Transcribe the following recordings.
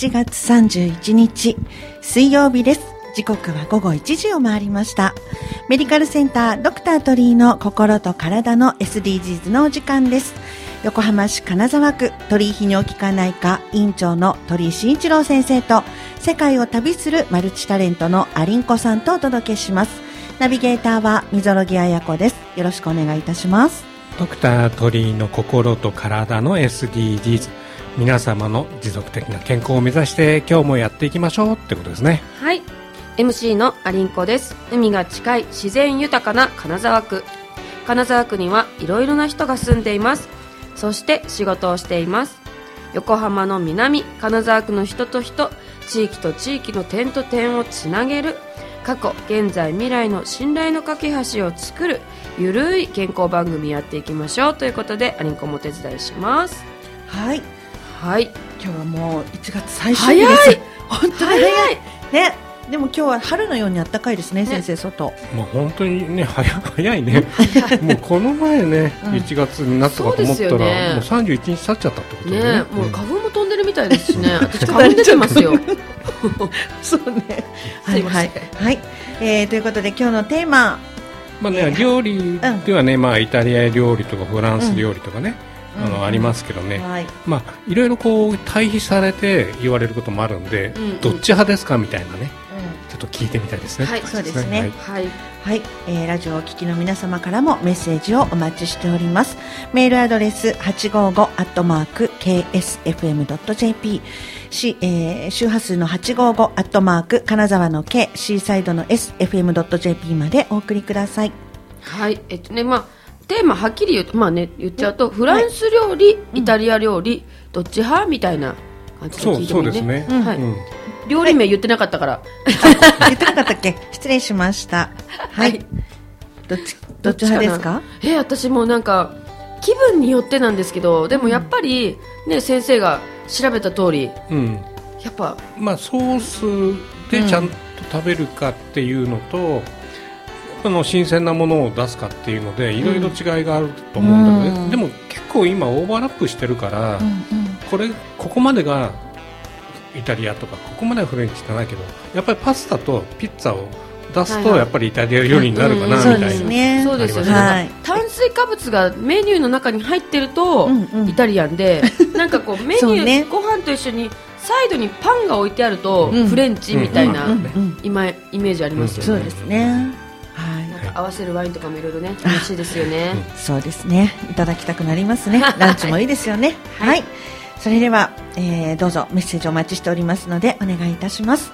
1月31日水曜日です。時刻は午後1時を回りました。メディカルセンタードクタートリーの心と体の SDGs のお時間です。横浜市金沢区鳥居泌尿器科内科院長の鳥居慎一郎先生と世界を旅するマルチタレントのアリンコさんとお届けします。ナビゲーターは溝呂木彩子です。よろしくお願いいたします。ドクター鳥居の心と体の SDGs 皆様の持続的な健康を目指して今日もやっていきましょうってことですね。はい。MC のアリンコです。海が近い自然豊かな金沢区。金沢区にはいろいろな人が住んでいます。そして仕事をしています。横浜の南金沢区の人と人地域と地域の点と点をつなげる。過去現在未来の信頼の架け橋を作る。ゆるい健康番組やっていきましょうということでアリンコもお手伝いします。はい。はい。今日はもう1月最終日です。早い。本当に早い。ね。でも今日は春のように暖かいですね、ね。先生、外。もう本当にね早早いね。もうこの前ね、うん。1月になったかと思ったら、そうね。もう31日経っちゃったってことね。だねもう花粉も飛んでるみたいですしね。私花粉出てますよ。そうね。はすいはい。はい。えー、ということで今日のテーマ。まあね、料理ではね、まあ、イタリア料理とかフランス料理とかね、あのありますけどね、はい。まあ、いろいろこう対比されて言われることもあるんで、うんうん。どっち派ですかみたいなね。ちょっと聞いてみたいですね。はいそうですね。はい。はい。はい、えー、ラジオをお聞きの皆様からもメッセージをお待ちしております。メールアドレス855アットマーク ksfm.jp し、えー、周波数の855アットマーク金沢の K シーサイドの sfm.jp までお送りください。はい。えっとねまあテーマはっきり言うとまあね言っちゃうとフランス料理、イタリア料理どっち派みたいな感じでそう聞いてもいいそうですね。うんはい。うん。料理名言ってなかったから、言ってなかったっけ？失礼しました。はい。はい。どっち、どっち派ですか？え私もなんか気分によってなんですけどでもやっぱりね先生が調べた通りうん。やっぱまあ、ソースでちゃんと食べるかっていうのと、あの新鮮なものを出すかっていうのでいろいろ違いがあると思うんだけどね、うん。でも結構今オーバーラップしてるから、うんうん。これここまでがイタリアとかここまではフレンチじゃないけどやっぱりパスタとピッツァを出すとやっぱりイタリア料理になるかな、みたいな。ですね。そうですよね、はい。なんか炭水化物がメニューの中に入ってると、うんうん。イタリアンで なんかこうメニュー、ねご飯と一緒にサイドにパンが置いてあると、うん。フレンチみたいな、今イメージありますよね、そうですね。合わせるワインとかもいろいろね楽しいですよね、そうですね。いただきたくなりますね。ランチもいいですよね。はい。はいそれでは、えーどうぞメッセージお待ちしておりますので、お願いいたします。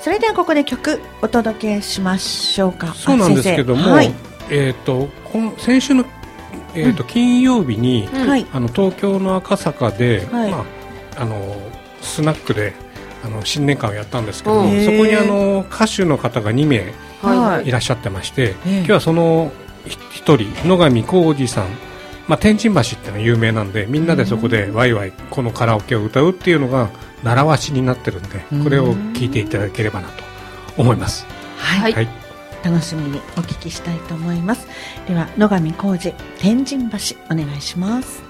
それではここで曲お届けしましょうか。そうなんですけども、はい。えっ、とこの先週のえっ、と、金曜日に、うんはい。あの東京の赤坂で、はいまああのスナックであの新年会をやったんですけどそこにあの歌手の方が2名はいはいいらっしゃってまして、ええ今日はその1人野上浩二さん、まあ、天神橋っていうのは有名なんでみんなでそこでワイワイこのカラオケを歌うっていうのが習わしになってるんでこれを聞いていただければなと思います。はい。はいはい楽しみにお聞きしたいと思います。では、野上浩二、天神橋、お願いします。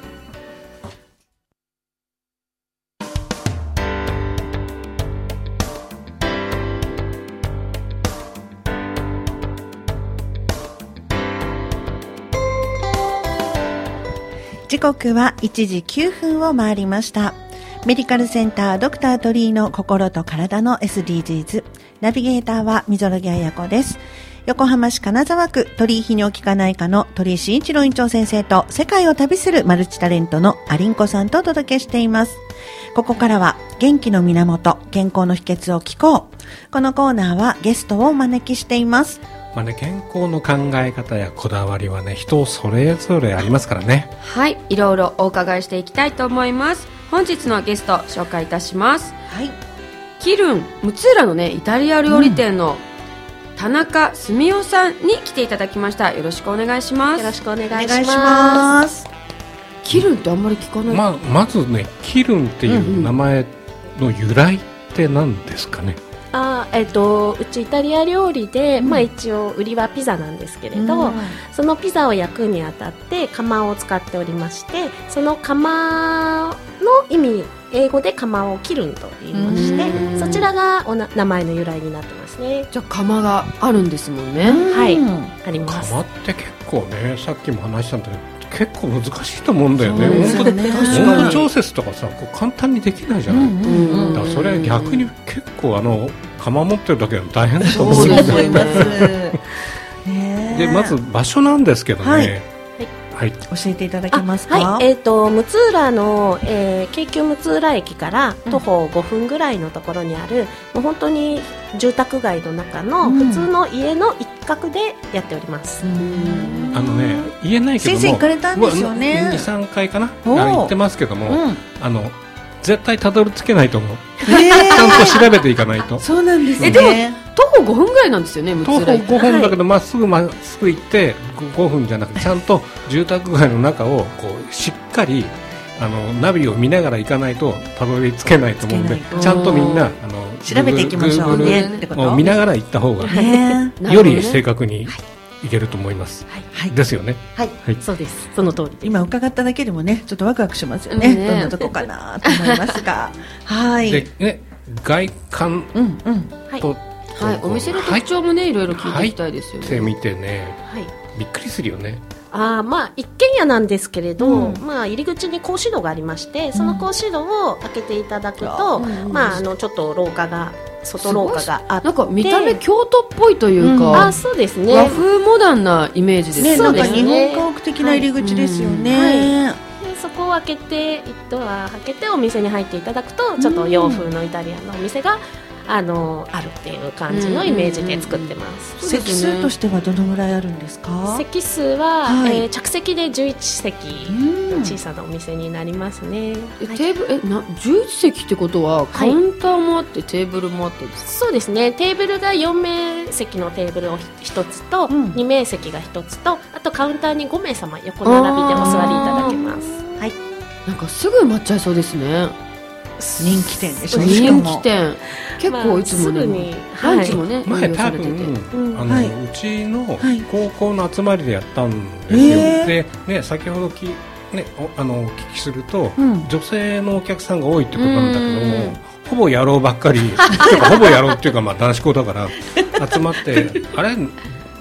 時刻は1時9分を回りました。メディカルセンタードクタートリーの心と体の SDGs。ナビゲーターは溝呂木彩子です。横浜市金沢区鳥居泌尿器科内科の鳥居慎一郎院長先生と世界を旅するマルチタレントのアリンコさんとお届けしています。ここからは元気の源、健康の秘訣を聞こう。このコーナーはゲストをお招きしています。まあね、健康の考え方やこだわりはね人それぞれありますからね。はいいろいろお伺いしていきたいと思います。本日のゲスト紹介いたします。はい。キルン六浦のねイタリア料理店の田中澄夫さんに来ていただきました。よろしくお願いします。よろしくお願いします。キルンってあんまり聞かない、まあ、まずねキルンっていう名前の由来って何ですかね、あーえっ、とうちイタリア料理で、まあ一応売りはピザなんですけれど、うん。そのピザを焼くにあたって釜を使っておりまして、その釜の意味英語で釜を切るんと言いましてうん。そちらがおな名前の由来になってますね。じゃあ釜があるんですもんね。はい。うん。あります。釜って結構ねさっきも話したんだけど結構難しいと思うんだよね。ね。温度調節とかさこう簡単にできないじゃない、うんうんうんだからそれは逆に結構あの釜持ってるだけでも大変だと思そううんですよね。思います。ねえ。でまず場所なんですけどね、ははい。いはい、教えていただけますか？あはい、えっ、と六浦の、えー、京急六浦駅から徒歩5分ぐらいのところにある、もう本当に住宅街の中のうん。普通の家の一角でやっております。うんあのね言えないけども先生行かれたんですよね。23回かなおー。あ言ってますけども、うん。あの絶対たどり着けないと思う。えちゃんと調べていかないと。そうなんですね。えでも徒歩5分ぐらいなんですよね徒歩六浦駅5分だけどまっすぐまっすぐ行って5分じゃなくてちゃんと住宅街の中をこうしっかりあのナビを見ながら行かないとたどり着けないと思うんでちゃんとみんなあの調べていきましょうね。を見ながら行った方がより正確にいけると思います、はい。ですよねはい、はいそうです。その通りです。今伺っただけでもね、ちょっとワクワクしますよね。ねどんなとこかなと思いますが。はい。でね外観うんうん。はい、と、はい、お店の特徴もね、いろいろ聞いていきたいですよね。ってみてねはい。びっくりするよねあーまあ一軒家なんですけれど、うん。まあ入り口に格子戸がありましてその格子戸を開けていただくと、うん。まああのちょっと廊下が外廊下があって。なんか見た目京都っぽいといううん。か、あそうですね。和風モダンなイメージです。ね、ね。なんか日ね本家屋的な入り口ですよはね。でそこを開けて一ドア開けてお店に入っていただくとちょっと洋風のイタリアンのお店があのあるっていう感じのイメージで作ってます、席数としてはどのぐらいあるんですか？席数は、はい。えー着席で11席うんの小さなお店になりますね、えはい。テーブルえな11席ってことはカウンターもあってテーブルもあってですか？そうですね。テーブルが4名席のテーブルを1つと、うん。2名席が1つとあとカウンターに5名様横並びでお座りいただけます。はいなんかすぐ埋まっちゃいそうですね。人気店でしょ？しか人も気店。結構いつもね、まあすぐにランチもね、前多分、うん。あの、はい。うちのはい。高校の集まりでやったんですよ、えー。で、ね、先ほどき、ね、おあのお聞きすると、うん。女性のお客さんが多いってことなんだけどうん。もほぼ野郎ばっかり。ほぼ野郎っていうかまあ男子校だから集まってあれ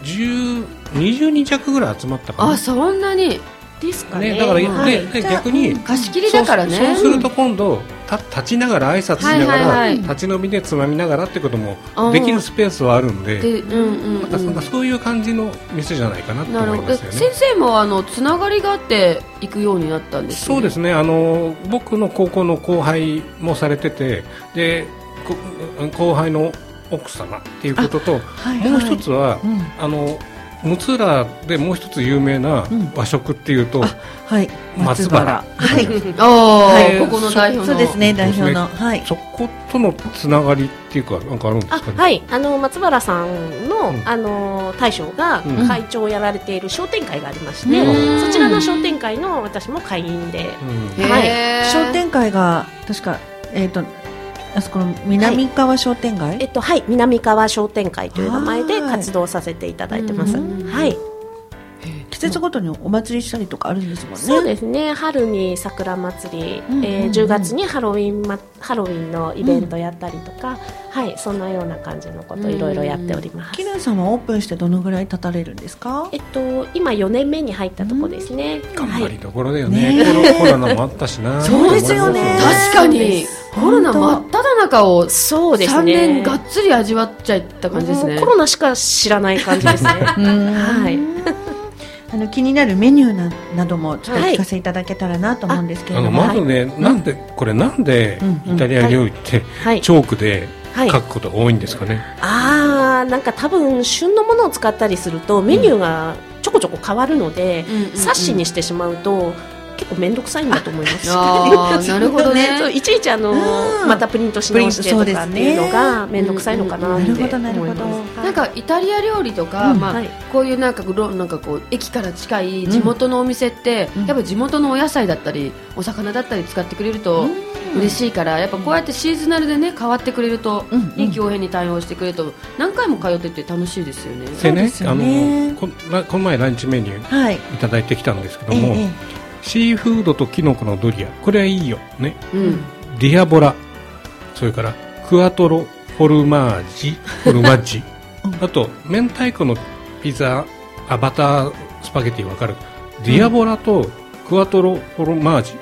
？10 20人弱ぐらい集まったかな。あそんなにですかね。ね、だから、はい。逆に貸し切りだからね。そうそうすると今度た立ちながら挨拶しながら、はいはいはい。立ち飲みでつまみながらってこともできるスペースはあるんでで、うんうんなん。かなんかそういう感じの店じゃないかなと思いますよね。先生もあのつながりがあって行くようになったんですそうですね。あの僕の高校の後輩もされててでこ後輩の奥様っていうことと、はいはい。もう一つは、うん。あの六浦でもう一つ有名なうん。和食っていうと、はい。松原。はい。ああ、はい。ここの代表の。そうですね、代表の。はい。そことのつながりっていうかなんかあるんですあかね。はい。あの松原さんの,、うん。あの大将がうん。会長をやられている商店会がありまして、うん。そちらの商店会の私も会員で、うん。はい。商店会が、確か、えっと、あそこの南川商店街？えっとはい。南川商店会という名前ではい。活動させていただいてます。うん。はい、季節ごとにお祭りしたりとかあるんですもんね。そうですね。春に桜祭り、うんうんうん。えー10月にハロウィン、ま、ハロウィンのイベントやったりとか、はいそんなような感じのこといろいろやっております。キヌンさんはオープンしてどのぐらい経たれるんですか？えっと今4年目に入ったとこですね。頑張りはいどころだよね。ねコロコロナもあったしな。そうですよね。確かに。コロナ真っ只中を3そうですね。年がっつり味わっちゃった感じですね。もうコロナしか知らない感じですね。は はいあの気になるメニューななどもちょっとお聞かせいただけたらなと思うんですけれあども、のまずね、なんでこれなんでイタリア料理ってはい。チョークではい。書くことが多いんですかね？あーなんか多分旬のものを使ったりするとメニューがちょこちょこ変わるので、うん冊子にしてしまうと結構面倒くさいんだと思います。なるほどね。そういちいちあの、うん。またプリントし直してとかっていうのが面倒くさいのかなって思います。なるほどなるほど。なんかイタリア料理とか、うん。まあはい。こういうなんかロなんかこう駅から近い地元のお店って、うん。やっぱ地元のお野菜だったりお魚だったり使ってくれると嬉しいから、やっぱこうやってシーズナルでね変わってくれると、うんうん。臨機応変に対応してくれると何回も通ってって楽しいですよね。でね。そうですあよね。のこの前ランチメニューはい、いただいてきたんですけどえも、えシーフードとキノコのドリア。これはいいよ。ね。うん、ディアボラ。それからクワトロフォルマージ。フォルマッジ。あと明太子のピザ。あバタースパゲティわかる？ディアボラとクワトロフォルマージ。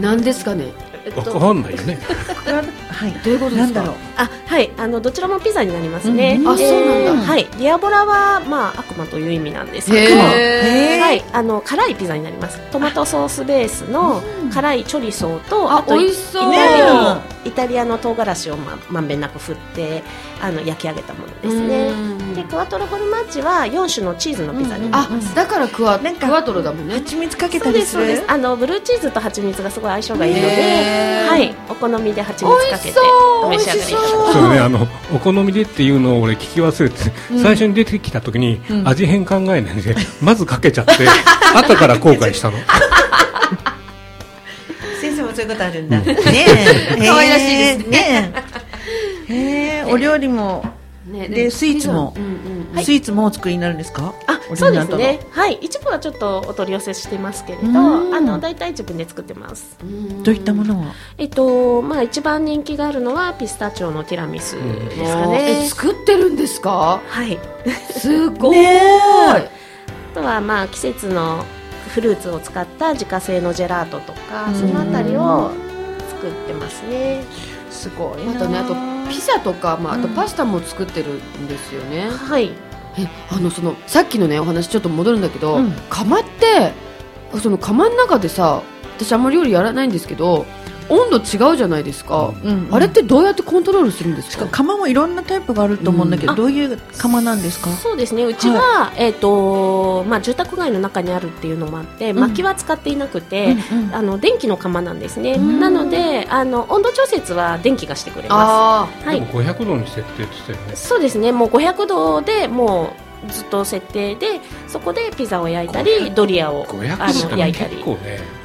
何ですかね？わかんないよね。はい。どういうことですか？なんだろう。あはいあのどちらもピザになりますね、うんあそうなんだ。はい。ディアボラはまあ悪魔という意味なんですけどはい。あの辛いピザになります。トマトソースベースの辛いチョリソーとあとイタリアの唐辛子をままんべんなく振ってあの焼き上げたものですね。でクワトロフォルマッジは4種のチーズのピザになりあます、だからクワなんかクワトロだもんね。蜂蜜かけたりする？あのブルーチーズと蜂蜜がすごい相性がいいのではい。お好みで蜂蜜かけてお召し上がりそうねあのお好みでっていうのを俺聞き忘れて、最初に出てきた時に、うん味変考えないでまずかけちゃって後から後悔したの 先生もそういうことあるんだ。ねえ。可愛らしいですね。へえ、お料理も、ねでスイーツもうんうんスイーツもお作りになるんですか？あそうですね。はい。一部はちょっとお取り寄せしてますけれどうん。あの大体自分で作ってます。うん。どういったものをえっとまあ一番人気があるのはピスタチオのティラミスですかえね作ってるんですか？はい。すごい、ねあとはまあ季節のフルーツを使った自家製のジェラートとかうん。そのあたりを作ってますね。すごいな。あとねあとピザとか、まあ、あとうんパスタも作ってるんですよね、はい。えあのそのさっきのねお話ちょっと戻るんだけど、うん。釜ってその釜の中でさ私あんまり料理やらないんですけど温度違うじゃないですか、うん。あれってどうやってコントロールするんですか？しかも釜もいろんなタイプがあると思うんだけど、うん。どういう釜なんですか？そうですね。うちは、えっ、とまあ住宅街の中にあるっていうのもあってん。薪は使っていなくて、うんうん。あの電気の釜なんですね、うん。なのであの温度調節は電気がしてくれまあすはい。でも500度に設定って言ってたよね。そうですね。もう500度でもうずっと設定でそこでピザを焼いたりドリアを500あの焼いたり。結構ね普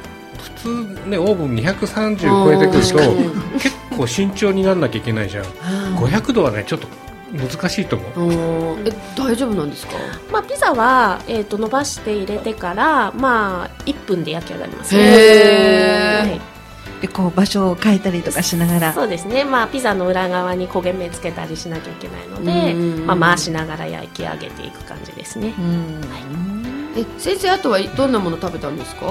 通ねオーブン230超えてくるとうん結構慎重にならなきゃいけないじゃん。500度はねちょっと難しいと思う。え大丈夫なんですか？まあ、ピザは、えー、と伸ばして入れてから、まあ、1分で焼き上がりますへー。はい。でこう場所を変えたりとかしながら。そうですね、まあ、ピザの裏側に焦げ目つけたりしなきゃいけないので、うん。まあ、回しながら焼き上げていく感じですね。うん。え先生あとはどんなもの食べたんですか、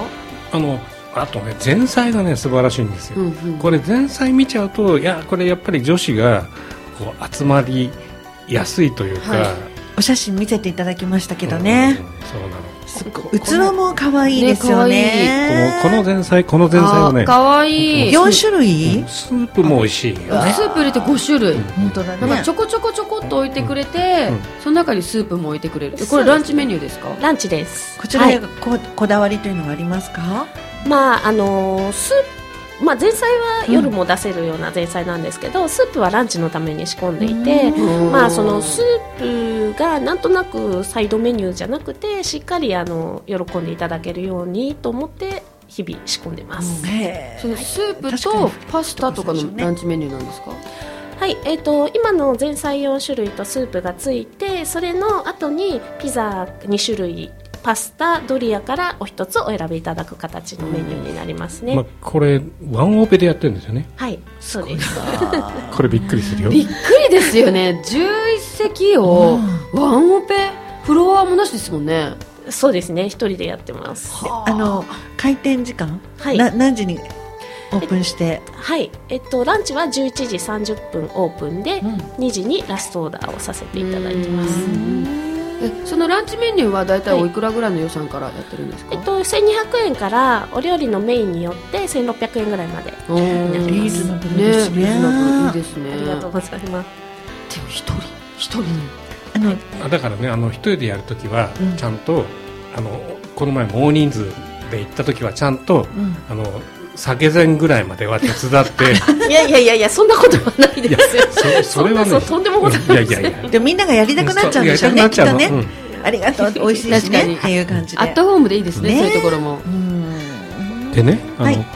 あのあとね前菜がね素晴らしいんですよ、うんうん。これ前菜見ちゃうといやこれやっぱり女子がこう集まりやすいというか、はい。お写真見せていただきましたけどね。うんそうなの。すごい。器も可愛いですよこねのこの前菜この前菜はねあかわい。い4種類？スープも美味しいよね。スープ入れて5種類、本当だね。なんかちょこちょこちょこっと置いてくれて、うん。その中にスープも置いてくれる。えこれランチメニューですか？ランチです。こちらはいでここだわりというのはありますか？まああのースープまあ、前菜は夜も出せるような前菜なんですけど、スープはランチのために仕込んでいて、うん。まあ、そのスープがなんとなくサイドメニューじゃなくてしっかりあの喜んでいただけるようにと思って日々仕込んでます、へそのスープとにパスタとかのねランチメニューなんですか、はい。えー、と今の前菜4種類とスープがついてそれの後にピザ2種類パスタドリアからお一つお選びいただく形のメニューになりますね、まあ、これワンオペでやってるんですよね。はいそうです。これびっくりするよ。びっくりですよね。11席をワンオペフロアもなしですもんね。そうですね。一人でやってます。あの開店時間、はい。な何時にオープンして、はい。えっとランチは11時30分オープンで、うん。2時にラストオーダーをさせていただいてますえそのランチメニューは大体おいくらぐらいの予算からやってるんですか、えっと、1200円からお料理のメインによって1600円ぐらいまでおー。リーズナブルですね。リーズナブル。いいですね。ありがとうございます。でも一人？一人あのあだからねあの一人でやるときはうん。ちゃんと、あのこの前も大人数で行ったときはちゃんとうん。あの酒前ぐらいまでは手伝って。いやいやいやいやそんなことはないですよ。そそれはね。そんなそうとんでもござい。ませんうんいやいやいや。でもみんながやりたくなっちゃうんでしょうね。やりたくなっちゃうのきっとね、ありがとう美味しいし確かに。ねっていう感じでアットホームでいいですねねそういうところも。うん。でねあの、はい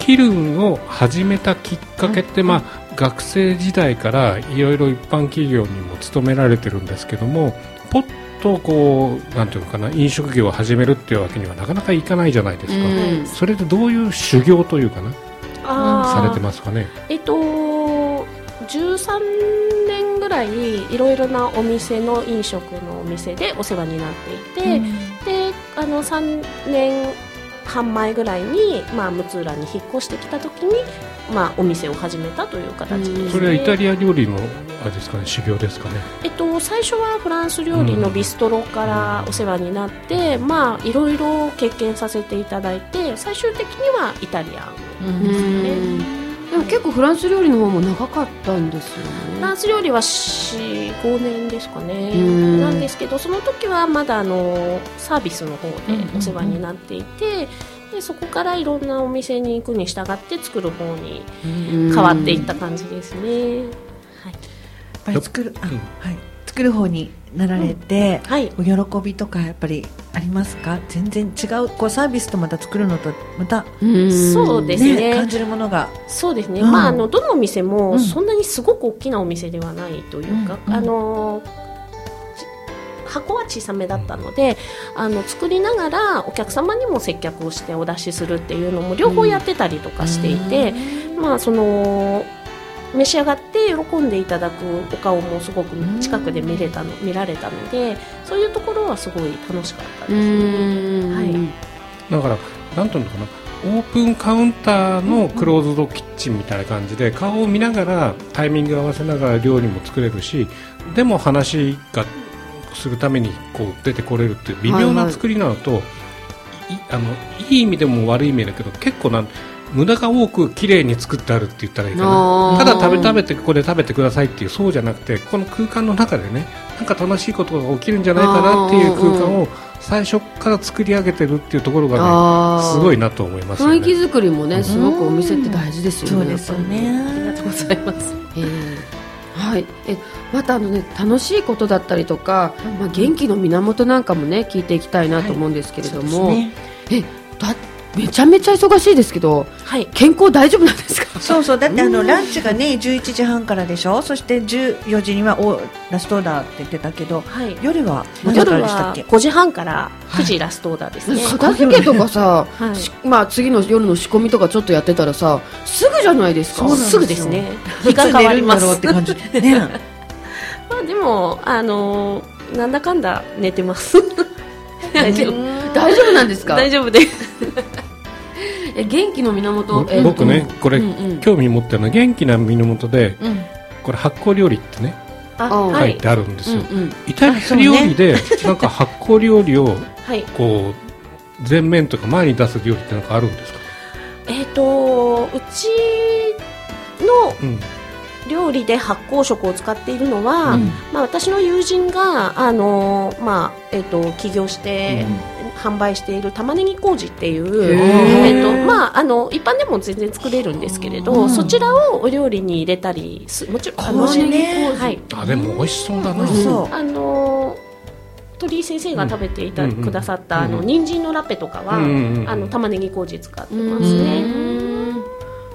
キルンを始めたきっかけって、まあ、学生時代からいろいろ一般企業にも勤められてるんですけどもポッとこうなんていうのかな飲食業を始めるっていうわけにはなかなかいかないじゃないですか、うん。それでどういう修行というかなされてますかね？えっと13年ぐらいいろいろなお店の飲食のお店でお世話になっていて、であの3年半前ぐらいに、まあ、六浦に引っ越してきた時に、まあ、お店を始めたという形です、ね、それはイタリア料理のあれですかね修行ですかね。えっと、最初はフランス料理のビストロからお世話になって、まあいろいろ経験させていただいて最終的にはイタリアンうんでも結構フランス料理の方も長かったんですよフラねンス料理は45年ですかね。うん。なんですけどその時はまだあのサービスの方でお世話になっていて、でそこからいろんなお店に行くに従って作る方に変わっていった感じですね、はい。やっぱり作る、あはい、作る方になられて、はい。お喜びとかやっぱりありますか？全然違うこうサービスとまた作るのとまた、そうですね。ね感じるものが。そうですね、うん。まああのどのお店うもん。そんなにすごく大きなお店ではないというか、うんうんあのち箱は小さめだったのであの作りながらお客様にも接客をしてお出しするっていうのも両方やってたりとかしていて、まあその召し上がって喜んでいただくお顔もすごく近くで見れたの見られたのでそういうところはすごい楽しかったです。ね。はい。だからなんていうのかな。オープンカウンターのクローズドキッチンみたいな感じで顔を見ながらタイミング合わせながら料理も作れるしでも話がするためにこう出てこれるっていう微妙な作りなのと、いあのいい意味でも悪い意味だけど結構なん無駄が多く綺麗に作ってあるって言ったらいいかな。ただ食べ食べてこれ食べてくださいっていうそうじゃなくてこの空間の中でねなんか楽しいことが起きるんじゃないかなっていう空間を最初から作り上げてるっていうところがねすごいなと思いますよね。雰囲気作りもねすごくお店って大事ですよねそうですよね。ありがとうございます。えーはい、えまたあの、ね、楽しいことだったりとか、まあ、元気の源なんかもね聞いていきたいなと思うんですけれども、そうですね。えだめちゃめちゃ忙しいですけどはい。健康大丈夫なんですか？そうそう。だってあのランチがね11時半からでしょ？そして14時にはおラストオーダーって言ってたけどはい。夜は何時からでしたっけ？5時半から9時ラストオーダーですね。片付けとかさ、はい。しまあ、次の夜の仕込みとかちょっとやってたらさすぐじゃないですか。すすぐですね。日が変わります。って感じ。ね。まあでもあのーなんだかんだ寝てます。大丈夫。大丈夫なんですか？大丈夫です。え元気の源、え僕ねこれ、うんうん。興味持ってるのは元気な源でうん。これ発酵料理ってね書いてあるんですよ、うんうん。イタリア料理でなんか発酵料理を はい。こう前面とか前に出す料理ってなんかあるんですか、えっ、とうちのうん。料理で発酵食を使っているのは、うん。まあ、私の友人が、あのまあえっと起業して、販売している玉ねぎ麹っていう、えっとまあ、あの一般でも全然作れるんですけれど、うん。そちらをお料理に入れたりすもちろんあの麹ねはいあでも美味しそうだな、うあの鳥居先生が食べていた、くださった、うんあの人参のラペとかは、あの玉ねぎ麹使ってうんますね。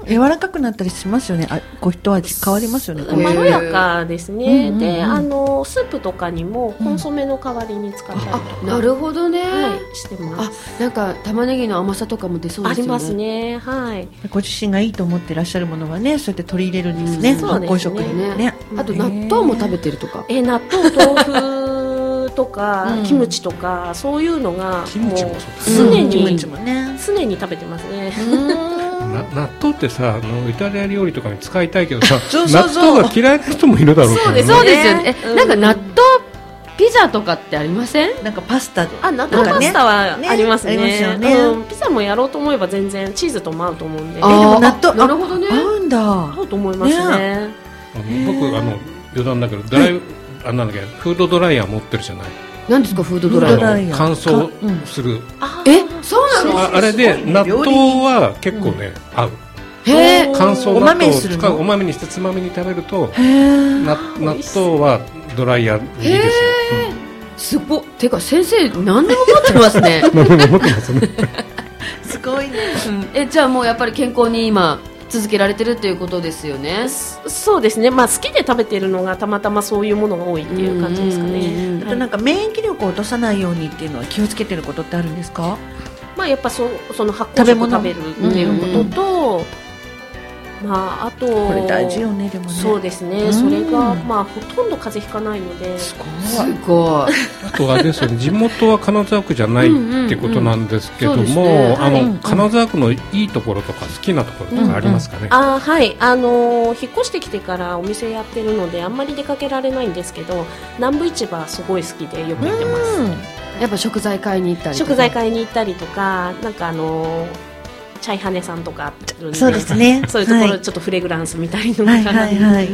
柔らかくなったりしますよね。あこう一味変わりますよね。まろやかですね、うんうんうん。であのスープとかにもコンソメの代わりに使ったりとか、あなるほどね、はい、してまあすなんか玉ねぎの甘さとかも出そうですよね。ありますね。はい。ご自身がいいと思っていらっしゃるものはねそうやって取り入れるんですね、うんそうですね。発酵食にね。ね。あと納豆も食べてるとか。え納豆豆腐とか、うん。キムチとかそういうのがももう常に、キムチもね。常に食べてますね、な納豆ってさあのイタリア料理とかに使いたいけどさ そうそうそう。納豆が嫌いな人もいるだろうからね。そうですよね。え、うん。なんか納豆ピザとかってありません？なんかパスタあ納豆パスタはねありますね。ありますよね。うん、ピザもやろうと思えば全然チーズとも合うと思うんで。あえで納豆あなるほどね。合うんだ。合うと思いますね。あの僕あの余談だけどドライ、あなんだっけフードドライヤー持ってるじゃない何ですかフードドライヤー。乾燥かうん。する、あえそうなのああれで納豆は結構ね、合う。へえ乾燥お納豆を豆にするの？使うお豆にしてつまみに食べると納豆はドライヤーいいですよ、すごっ。てか先生何でも持ってますね、うん、何でも持ってますね。すごいね。えじゃあもうやっぱり健康に今続けられてるっていうことですよね。そうですね。まあ好きで食べてるのがたまたまそういうものが多いっていう感じですかね。あとなんか免疫力を落とさないようにっていうのは気をつけてることってあるんですか？まあやっぱそその発酵食食べ物？食べるっていうことと、まああとこれ大事よねでもね。そうですね、うん。それがまあほとんど風邪ひかないので。すごすいごい。あとあれですよね地元は金沢区じゃないってことなんですけども金沢区のいいところとか好きなところとかありますかね？あーはい。あのー引っ越してきてからお店やってるのであんまり出かけられないんですけど南部市場すごい好きでよく行ってます、やっぱ食材買いに行ったりとか。食材買いに行ったりとかなんかあのーチャイハネさんとかあるんでそうですね。そういうところはい。ちょっとフレグランス見たりとか、はいはいはい。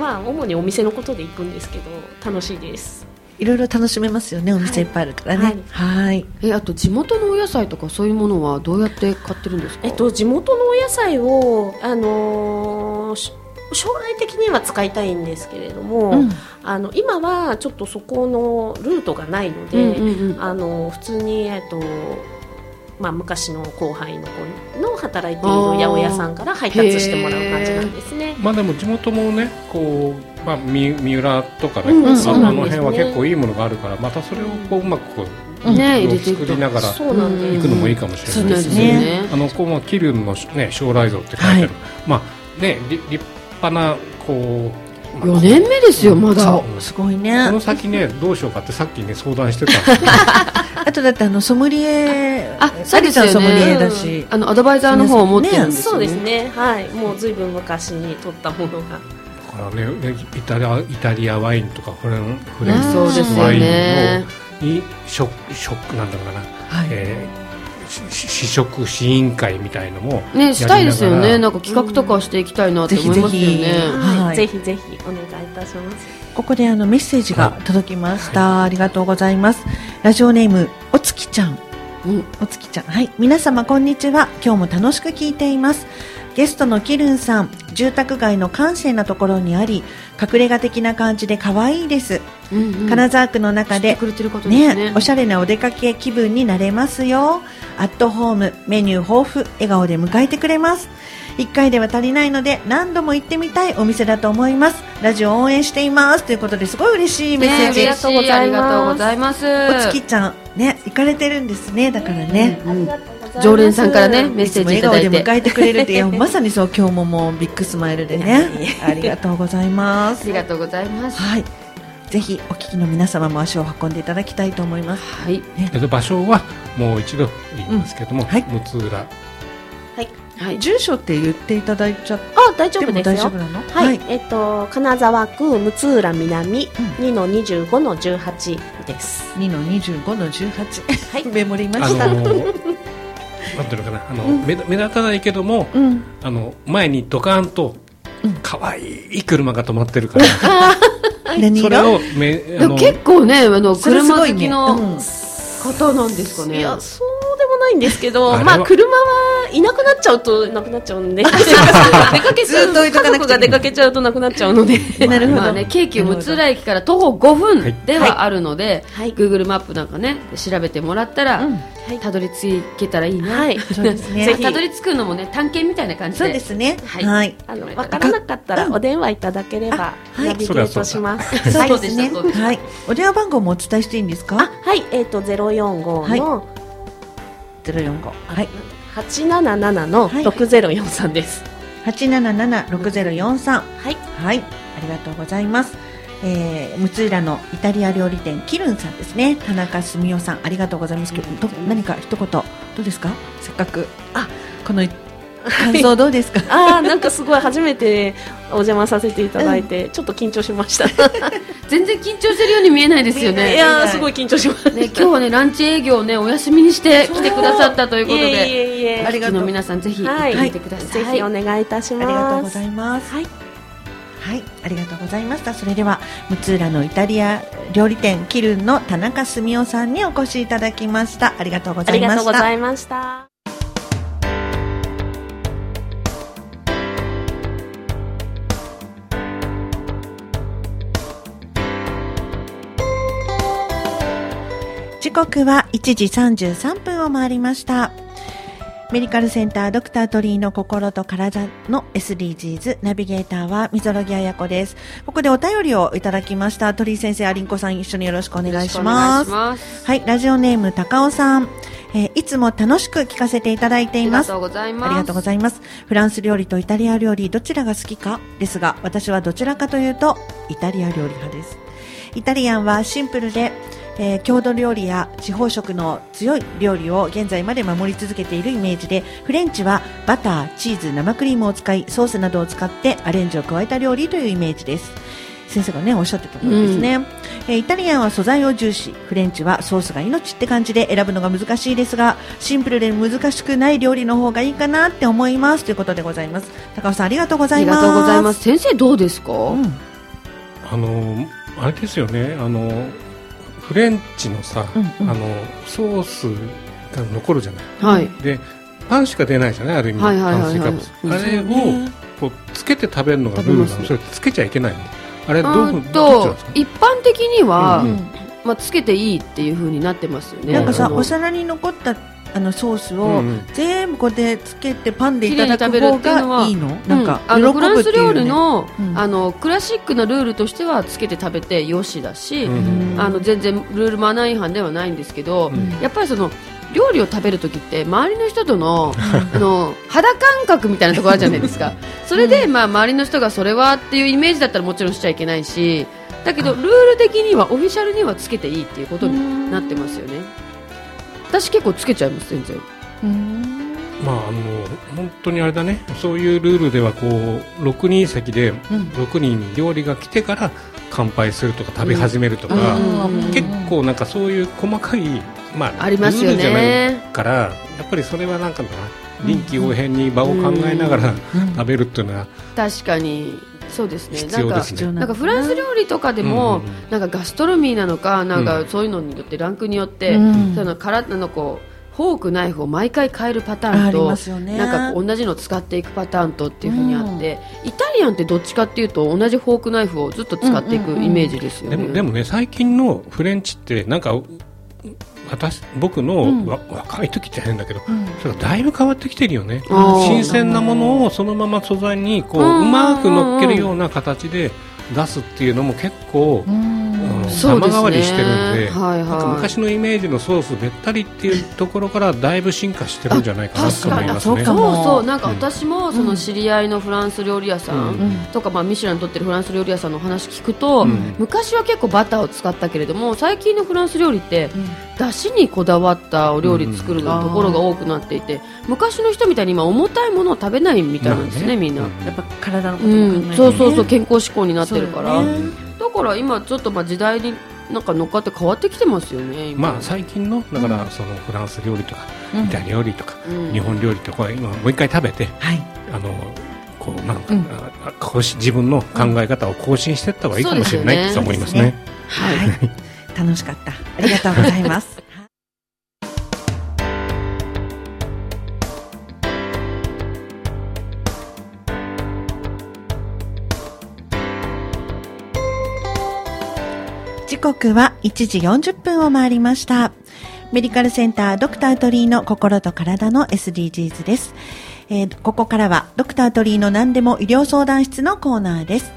まあ主にお店のことで行くんですけど楽しいです。いろいろ楽しめますよねお店いっぱいあるからね。はい。えあと地元のお野菜とかそういうものはどうやって買ってるんですか？えっと、地元のお野菜を、あのーし将来的には使いたいんですけれども、うん。あの今はちょっとそこのルートがないので、うんうんうん。あの普通に、えっとまあ、昔の後輩の子の働いている八百屋さんから配達してもらう感じなんですね。まあでも地元もねこう、まあ、三三浦とかね、うんあの辺は結構いいものがあるからまたそれをこううまくこう、うんねを入れていくと。作りながら行くのもいいかもしれないですね。あのこうまあ桐生のね将来像って書いてある、はい。まあねり立派なこうまあ4年目ですよまだ。すごいね。この先ねどうしようかってさっきね相談してたんですけど あとだってあのソムリエあそうですよね。ソムリエだし。あのアドバイザーの方を持ってるんですよね。そうですね。はい。もうずいぶん昔に取ったものが。だからねねイタリアイタリアワインとかフレンフレンねそうですよチワインねのに食食なんだろうな、はい。えーし試食試飲会みたいのもねしたいですよね。なんか企画とかしていきたいなって思いますよぜひぜねひはい。ぜひぜひお願いいたしますここであのメッセージが届きました、ありがとうございます。ラジオネームおつきちゃん。うん。おつきちゃん。はい。皆様こんにちは。今日も楽しく聞いています。ゲストのキルンさん住宅街の閑静なところにあり隠れ家的な感じで可愛いです、うんうん。金沢区の中でね。ねおしゃれなお出かけ気分になれますよ。アットホームメニュー豊富笑顔で迎えてくれます1回では足りないので何度も行ってみたいお店だと思います。ラジオ応援しています。ということですごい嬉しいメッセージ、ね嬉しいありがとうございます。おつきちゃんね行かれてるんですね。だからね、うん常連さんからねメッセージいただいて。笑顔で迎えてくれるっていや まさにそう今日ももうビッグスマイルでね。ありがとうございます。ありがとうございます。はい。ぜひお聞きの皆様も足を運んでいただきたいと思います。はい。えっと場所はもう一度言いますけども、うん。はい。六浦はい。住所って言っていただいちゃっあ大丈夫ですよ。大丈夫なの？はい、えっと金沢区六浦南うん。2の25の18です。2の25の18はい。メモりまあした、のー なんていうのかなあの、目目立たないけどもうん。あの前にドカーンとうん。可愛い車が止まってるから、何それ色をめあの結構ねあの車好きのうん。方なんですかね。いやそうないんですけどまあ車はいなくなっちゃうとなくなっちゃうんで。出かけちゃうずっと置いとかなくて家族が出かけちゃうとなくなっちゃうので。なるほど。まあね、京急六浦駅から徒歩5分ではあるので、はい。Google マップなんかね調べてもらったら、たどり着けたらいいな、はい。そうですね。ぜひたどり着くのもね探検みたいな感じで。そうですね。はい。はい。あの分からなかったらお電話いただければはい。ナビゲートします。そうですね。はい。お電話番号もお伝えしていいんですあかはい。えっ、とゼロ四五の045はい八七七のはい六ゼロ四三です。8776043はいはい、ありがとうございます。えー、六浦のイタリア料理店キルンさんですね。田中澄夫さん、ありがとうございます。ど何か一言どうですか？せっかくあこの感想どうですか？ああなんかすごい初めてお邪魔させていただいて、ちょっと緊張しました。全然緊張してるように見えないですよいねやーすごい緊張しました。ね今日はねランチ営業をねお休みにして来てくださったということいえいでえいえありがとうの皆さんぜひ行はいってみてください、ぜひお願いいたしあます。りがとうございます。はいはい、ありがとうございました。それでは六浦のイタリア料理店キルンの田中澄夫さんにお越しいただきました。ありがとうごありがざいました。時刻は1時33分を回りました。メディカルセンタードクタートリーの心と体の SDGs ナビゲーターは溝呂木彩子です。ここでお便りをいただきました。鳥居先生、アリンコさん一緒によろしくお願いします。ますはい、ラジオネーム高尾さん。えーいつも楽しく聞かせていただいています。ありがとうございますありがとうございます。フランス料理とイタリア料理、どちらが好きかですが、私はどちらかというと、イタリア料理派です。イタリアンはシンプルで、えー郷土料理や地方食の強い料理を現在まで守り続けているイメージで、フレンチはバター、チーズ、生クリームを使い、ソースなどを使ってアレンジを加えた料理というイメージです。先生がね、おっしゃってた通りですね。えーイタリアンは素材を重視、フレンチはソースが命って感じで選ぶのが難しいですが、シンプルで難しくない料理の方がいいかなって思いますということでございます。高尾さんありがとうございます。ありがとうございます先生どうですか、うんあのあれですよねあのフレンチのさ、うんうん。あのソースが残るじゃない。はい。でパンしか出ないじゃない？ある意味、はいはいはいはい。炭水化物、うんあれをこうつけて食べるのがルールなの。それつけちゃいけないの。あれどううんどっちなんとですか？一般的には、うんうん。まあ、つけていいっていう風になってますよね。なんかさお皿に残ったあのソースを全部こうでつけてパンでいただく方っていうのはがいいの？なんかうんあのフランス料理の,、うん。あのクラシックなルールとしてはつけて食べてよしだし、うんあの全然ルールマナー違反ではないんですけど、うん。やっぱりその料理を食べるときって周りの人との あの肌感覚みたいなところあるじゃないですか。それで、まあ、周りの人がそれはっていうイメージだったらもちろんしちゃいけないしだけどルール的にはオフィシャルにはつけていいっていうことになってますよね私結構つけちゃいます全然。うん。まああの本当にあれだね。そういうルールではこう6人席でうん。6人料理が来てから乾杯するとか食べ始めるとか、うん。結構なんかそういう細かい、まあ、ありますよね。ルールじゃないからやっぱりそれはなんかな臨機応変に場を考えながらうん。食べるっていうのは確かにそうですね。必要ですね。なんかフランス料理とかでも、うんうんうん。なんかガストロミーなのかなんうん。かそういうのによってランクによって、うん。そのからあのこうフォークナイフを毎回変えるパターンとますよね。なんかこう同じの使っていくパターンとっていうふうにあって、イタリアンってどっちかっていうと同じフォークナイフをずっと使っていくイメージですよね。でもでもね最近のフレンチってなんか私僕の、うん。わ若い時って変だけど、うん。それがだいぶ変わってきてるよね。新鮮なものをそのまま素材にこううまく乗っけるような形で出すっていうのも結構、うん様変わりしてるんで、はいはい。なんか昔のイメージのソースべったりっていうところからだいぶ進化してるんじゃないかなと思いますね。そうそうなんかうん私もその知り合いのフランス料理屋さん、うん。とか、まあ、ミシュラン取ってるフランス料理屋さんのお話聞くと、うん。昔は結構バターを使ったけれども最近のフランス料理ってだしにこだわったお料理作るうんところが多くなっていて、昔の人みたいに今重たいものを食べないみたいなんですね、まあね。みんな、うんやっぱ体のことうも考えて、ね。ん、そうそうそう健康志向になってるから。ねだから今ちょっとまあ時代になんか乗っかって変わってきてますよね今。まあ最近のだからそのフランス料理とかうん。イタリア料理とかうん日本料理とか今もう一回食べてはい。あのこうなんか、うん。自分の考え方を更新していった方がいいかもしれないうんと思いますね。はい。楽しかった。ありがとうございます刻は1時40分を回りました。メディカルセンタードクタートリーの心と体の SDGs です。えーここからはドクタートリーの何でも医療相談室のコーナーです。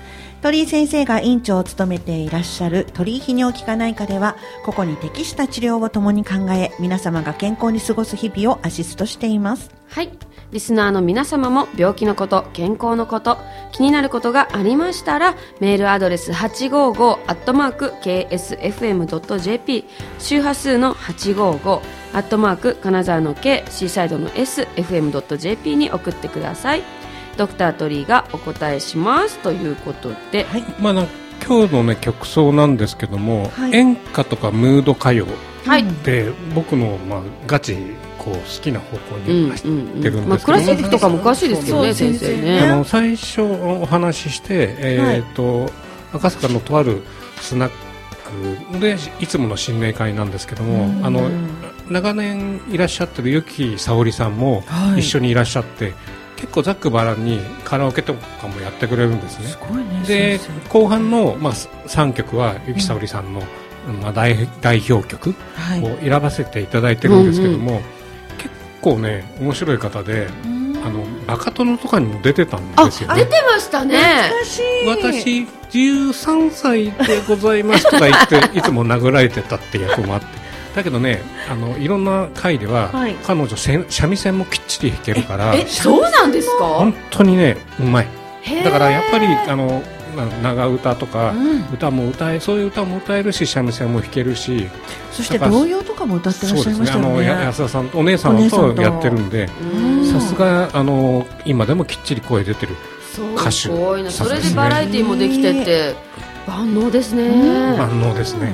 鳥居先生が院長を務めていらっしゃる鳥居泌尿器科内科では、ここに適した治療を共に考え、皆様が健康に過ごす日々をアシストしています。はい。リスナーの皆様も病気のこと、健康のこと、気になることがありましたら、メールアドレス 855-ksfm.jp、周波数の855、アットマーク、金沢の K、シーサイドの S、fm.jp に送ってください。ドクタートリーがお答えします。ということで、はい。まあな今日のね曲奏なんですけども、はい。演歌とかムード歌謡で僕のまあガチこう好きな方向うんに走っうんてるんまあ、ですけども、クラシックとかも詳しいですけどね、先生ね。あの最初お話しして、えーと赤坂のとあるスナックでいつもの新年会なんですけども、うんあの長年いらっしゃってる雪沙織さんもはい。一緒にいらっしゃって、結構ざっくばらんにカラオケとかもやってくれるんですねす。ね。で先後半の、まあ、3曲は雪沙織さんの、まあ、代代表曲。を選ばせていただいてるんですけども、結構ね面白い方であのバカ殿とかにも出てたんですよね出てましたね。私13歳でございますとか言っていつも殴られてたって役もあってだけどねあのいろんな回では、はい。彼女三味線もきっちり弾けるからえそうなんですか？本当にねうまい。だからやっぱりあのな長唄とか、うん。歌も歌えそういう歌も歌えるし三味線も弾けるし。そして童謡とかも歌ってらっしゃいましたよあのやね。安田さんとお姉さんとと。やってるんでうん。さすがあの今でもきっちり声出てる歌手。すごいな。それでバラエティーもできてって万能ですね。万能ですね、で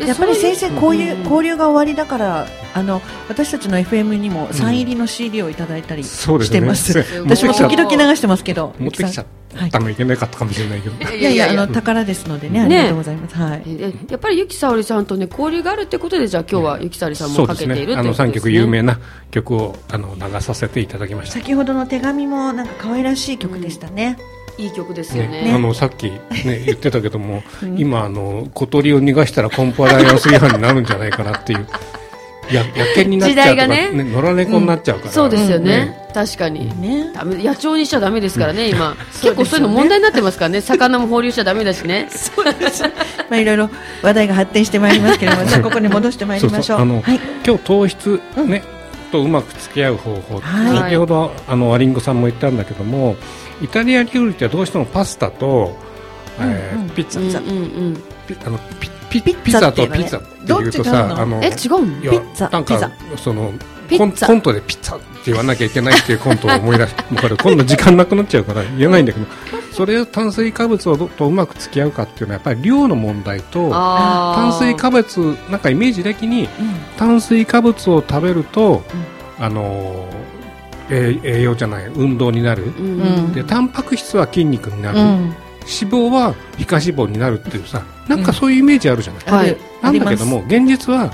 やっぱり先生こういううん交流が終わりだからあの私たちの FM にもサイン入りの CD をいただいたりしてます。持って私も時々流してますけど。持ってきちゃはい。ったのいけなかったかもしれないけど、いいやいや。あの宝ですのでねありがとうございます。はい。えやっぱりゆきさおりさんとね交流があるってことでじゃあ今日はゆきさおりさんもかけているねあの3ということですね。曲有名な曲をあの流させていただきました。先ほどの手紙もなんか可愛らしい曲でしたね。いい曲ですよね。ね、あのさっき、ね、言ってたけども、今あの小鳥を逃がしたらコンプライアンス違反になるんじゃないかなっていう。や野犬になっちゃうとか、時代がね。ね野良猫になっちゃうから、そうですよね、確かに、ね。ダメ野鳥にしちゃダメですからね、今、ね。結構そういうの問題になってますからね、魚も放流しちゃダメだしね、そう。です。まあいろいろ話題が発展してまいりますけれども、じゃあここに戻してまいりましょう。そうそう。あのはい。今日糖質、ねとうまく付き合う方法、はい。先ほどあのアリンゴさんも言ったんだけどもイタリア料理ってどうしてもパスタと、えーうん。うんピッツァ、うんうんあのピピピッツァとピザっていうとさあるのあのえ、違うのピッツァ。なんピザかそのピッツァ。コンコントでピッツァ言わなきゃいけないっていうコントを思い出してこれ今度時間なくなっちゃうから言えないんだけど それを炭水化物をどとうまく付き合うかっていうのはやっぱり量の問題と炭水化物なんかイメージ的に炭水化物を食べると、あのーえー栄養じゃない運動になる、うん。うんでタンパク質は筋肉になる、うん。脂肪は皮下脂肪になるっていうさなんかそういうイメージあるじゃない、はい。あるなんだけどあも現実は、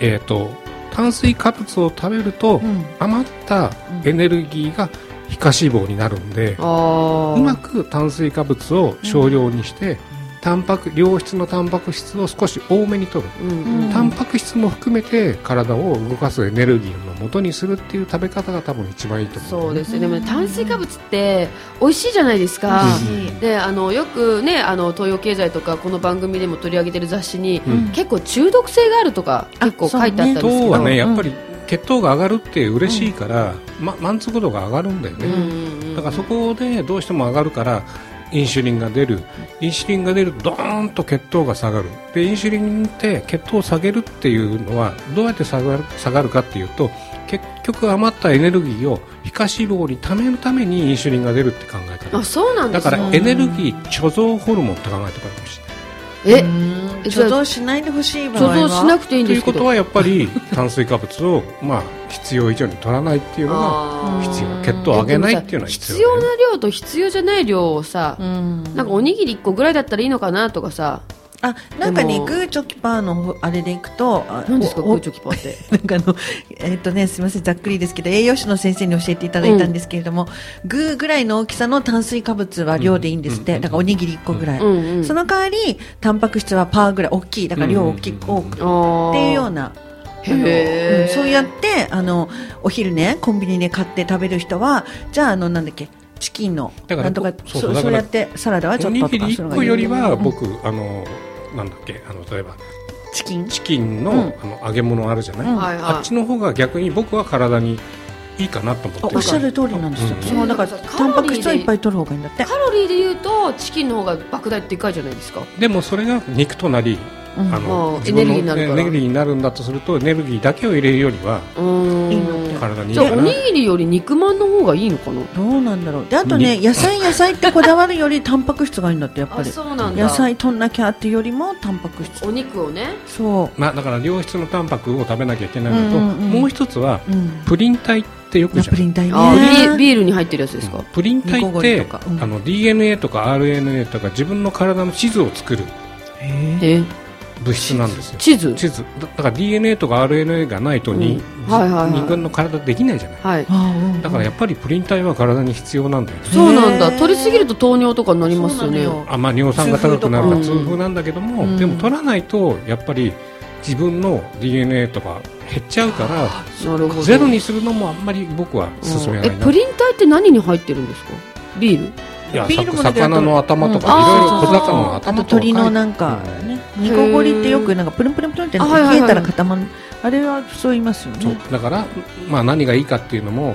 えー、と炭水化物を食べると、余ったエネルギーが皮下脂肪になるんで、うまく炭水化物を少量にして、タンパク良質のタンパク質を少し多めに取る、うんうん。タンパク質も含めて体を動かすエネルギーの元にするっていう食べ方が多分一番いいと思う。そうですよでもね炭水化物って美味しいじゃないですか、であのよくねあの東洋経済とかこの番組でも取り上げてる雑誌に、うん。結構中毒性があるとかあ結構書いてあったんですけど糖はねうんやっぱり血糖が上がるって嬉しいから、ま、満足度が上がるんだよね、うんうんうん。だからそこでどうしても上がるからインシュリンが出る。インシュリンが出るとドーンと血糖が下がる。でインシュリンって血糖を下げるっていうのはどうやって下がる下がるかっていうと結局余ったエネルギーを皮下脂肪に貯めるためにインシュリンが出るって考え方あそうなんですね。だからエネルギー貯蔵ホルモンって考えてもしれない。えうんえ貯蔵しないでほしい場貯合は。蔵しなくていいんといですけど。うことはやっぱり炭水化物をまあ必要以上に取らないっていうのが必要。血糖を上げないっていうのは必必要要だよねな量と必要じゃない量をさ、うん。なんかおにぎり1個ぐらいだったらいいのかなとかさあなんかねグーチョキパーのあれでいくとあ何ですかおグーチョキパーって？なんかあの、えっ、とね、すみません、ざっくりですけど、栄養士の先生に教えていただいたんですけれども、グーぐらいの大きさの炭水化物は量でいいんですって。うんだからおにぎり1個ぐらい。うんうんその代わり、タンパク質はパーぐらい大きい。だから量大きく、うん多く。っていうような。うんそうやって、あの、お昼ね、コンビニで買って食べる人は、じゃあ、あの、なんだっけ、チキンの、なんとか、そうそうだからそうそうやって、サラダはちょおっととかにぎり1個よりはうん僕、あのなんだっけ？あの例えばチキン？チキンの,、うん。あの揚げ物あるじゃない、うん。はいはい。あっちの方が逆に僕は体にいいかなと思っておっしゃる通りなんですよ。うん。その、だから、タンパク質はいっぱい取る方がいいんだって。カロリーで言うとチキンの方が莫大でかいじゃないですか？でもそれが肉となり、うん。あのまあ自分のエネルギーになるから。エネルギーになるんだとするとエネルギーだけを入れるよりはうーん。いいの体にいいじゃあおにぎりより肉まんの方がいいのかな？どうなんだろう？で、あとね、野菜野菜ってこだわるよりタンパク質がいいんだって、やっぱり。そうなんだ。野菜取んなきゃっていうよりもタンパク質。お肉をね。そう。まあ、だから良質のタンパクを食べなきゃいけないのと、うんうんうん。もう一つはうん。プリン体ってよくじゃん。プリン体ね。あービビールに入ってるやつですか、プリン体ってりとか。うん。あの DNA とか RNA とか自分の体の地図を作る。へー。え？物質なんですよ。地図。地図。だだから DNA とか RNA がないとに、うん。はいはいはい。人間の体できないじゃない。はい。だからやっぱりプリン体は体に必要なんだよね。そうなんだ。取りすぎると糖尿とかになりますよね。あまあ、尿酸が高くなるから痛風とか痛風なんだけども、うん。でも取らないとやっぱり自分の DNA とか減っちゃうからなるほど。ゼロにするのもあんまり僕は勧めない。なえプリン体って何に入ってるんですか？ビール？いやビールもさ魚の頭とかいうん。ろいろ小魚のあ頭とか。と鳥のなんかね、煮こごりってよくなんかプルンプルンプルンって冷えたら固まる、あれはそう言いますよね。だから、まあ、何がいいかっていうのも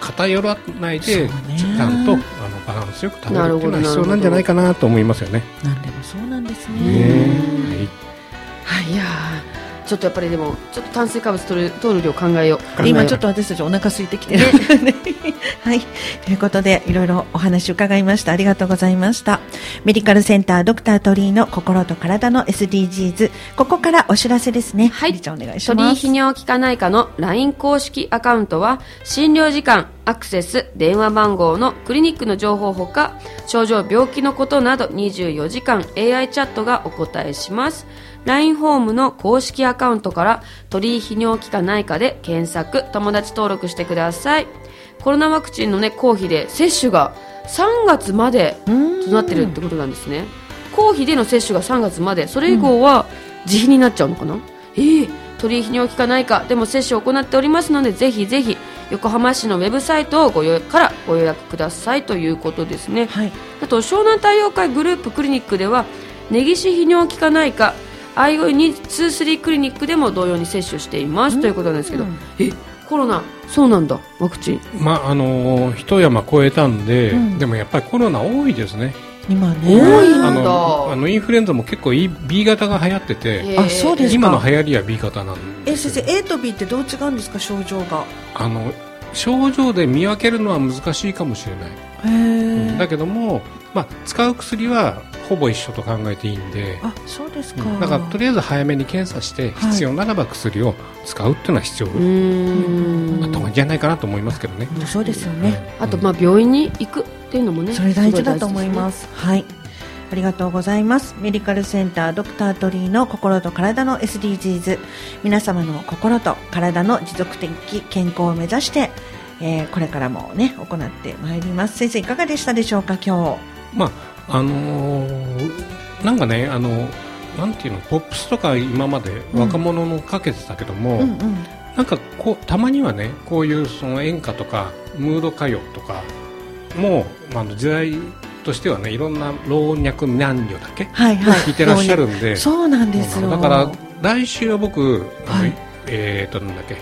偏らないで、ちゃんとあのバランスよく食べるっていうのは必要なんじゃないかなと思いますよね。なんでもそうなんですね。ね。はいいやーちょっとやっぱりでもちょっと炭水化物取る取る量考えよう今ちょっとと私たちお腹空いてきてる はい。ということで、いろいろお話伺いました。ありがとうございました。メディカルセンタードクター鳥居の心と体の SDGs。ここからお知らせですね。はいお願いし鳥ます。居泌尿器科内科の LINE 公式アカウントは診療時間アクセス電話番号のクリニックの情報ほか症状病気のことなど24時間 AI チャットがお答えします。LINE ホームの公式アカウントから鳥居泌尿器科内科で検索友達登録してください。コロナワクチンのね公費で接種が3月までとなってるってことなんですね。公費での接種が3月まで。それ以降は自費になっちゃうのかな、ええ鳥居泌尿器科内科でも接種を行っておりますのでぜひぜひ横浜市のウェブサイトをご予からご予約くださいということですね。はい。あと湘南太陽会グループクリニックでは根岸泌尿器科内科アイオイ223クリニックでも同様に接種しています。ということなんですけど。えコロナそうなんだ。ワクチン。まああのー一山越えたんで、うん。でもやっぱりコロナ多いですね。今多いね。あなんだのあのインフルエンザも結構いい B 型が流行ってて、あそうですか今の流行りは B 型なんえ、ですよ先生、A と B ってどう違うんですか、症状が？あの症状で見分けるのは難しいかもしれない。へえ。だけども、まあ、使う薬はほぼ一緒と考えていいんで、あ、そうですか。だからとりあえず早めに検査してはい必要ならば薬を使うっていうのは必要うーんだった方がいいんじゃないかなと思いますけどね。そうですよね。あとまあ病院に行くっていうのもねそれ大事だと思いすます。はい。ありがとうございます。メディカルセンタードクタートリーの心と体の SDGs。皆様の心と体の持続的健康を目指して、えーこれからもね、行ってまいります。先生いかがでしたでしょうか、今まああのーなんかねあのなんていうのポップスとか今まで若者のかけてたけども、日。うんうん。なんかこうたまにはねこういうその演歌とかムード歌謡とかもう、まあ、時代としてはねいろんな老若男女だけ。聞いてらっしゃるんで、そうなんですよ。だから来週は僕、あのはいえー、となんだっけ、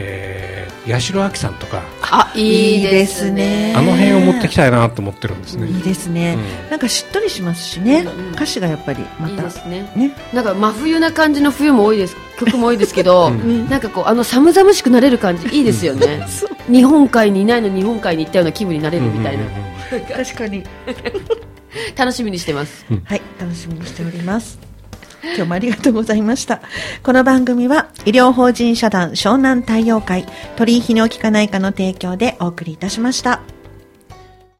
えー、八代亜紀さんとか。あいいですね。あの辺を持ってきたいなと思ってるんですね。いいですね。うん。なんかしっとりしますしね。うん歌詞がやっぱりまいいたですね。ね。なんか真冬な感じの冬も多いです。曲も多いですけど、うん。なんかこうあの寒々しくなれる感じいいですよね。日本海にいないのに日本海に行ったような気分になれるみたいな、うんうんうん確かに。楽しみにしてます。はい、楽しみにしております。今日もありがとうございました。この番組は医療法人社団湘南太陽会鳥居泌尿器科内科の提供でお送りいたしました。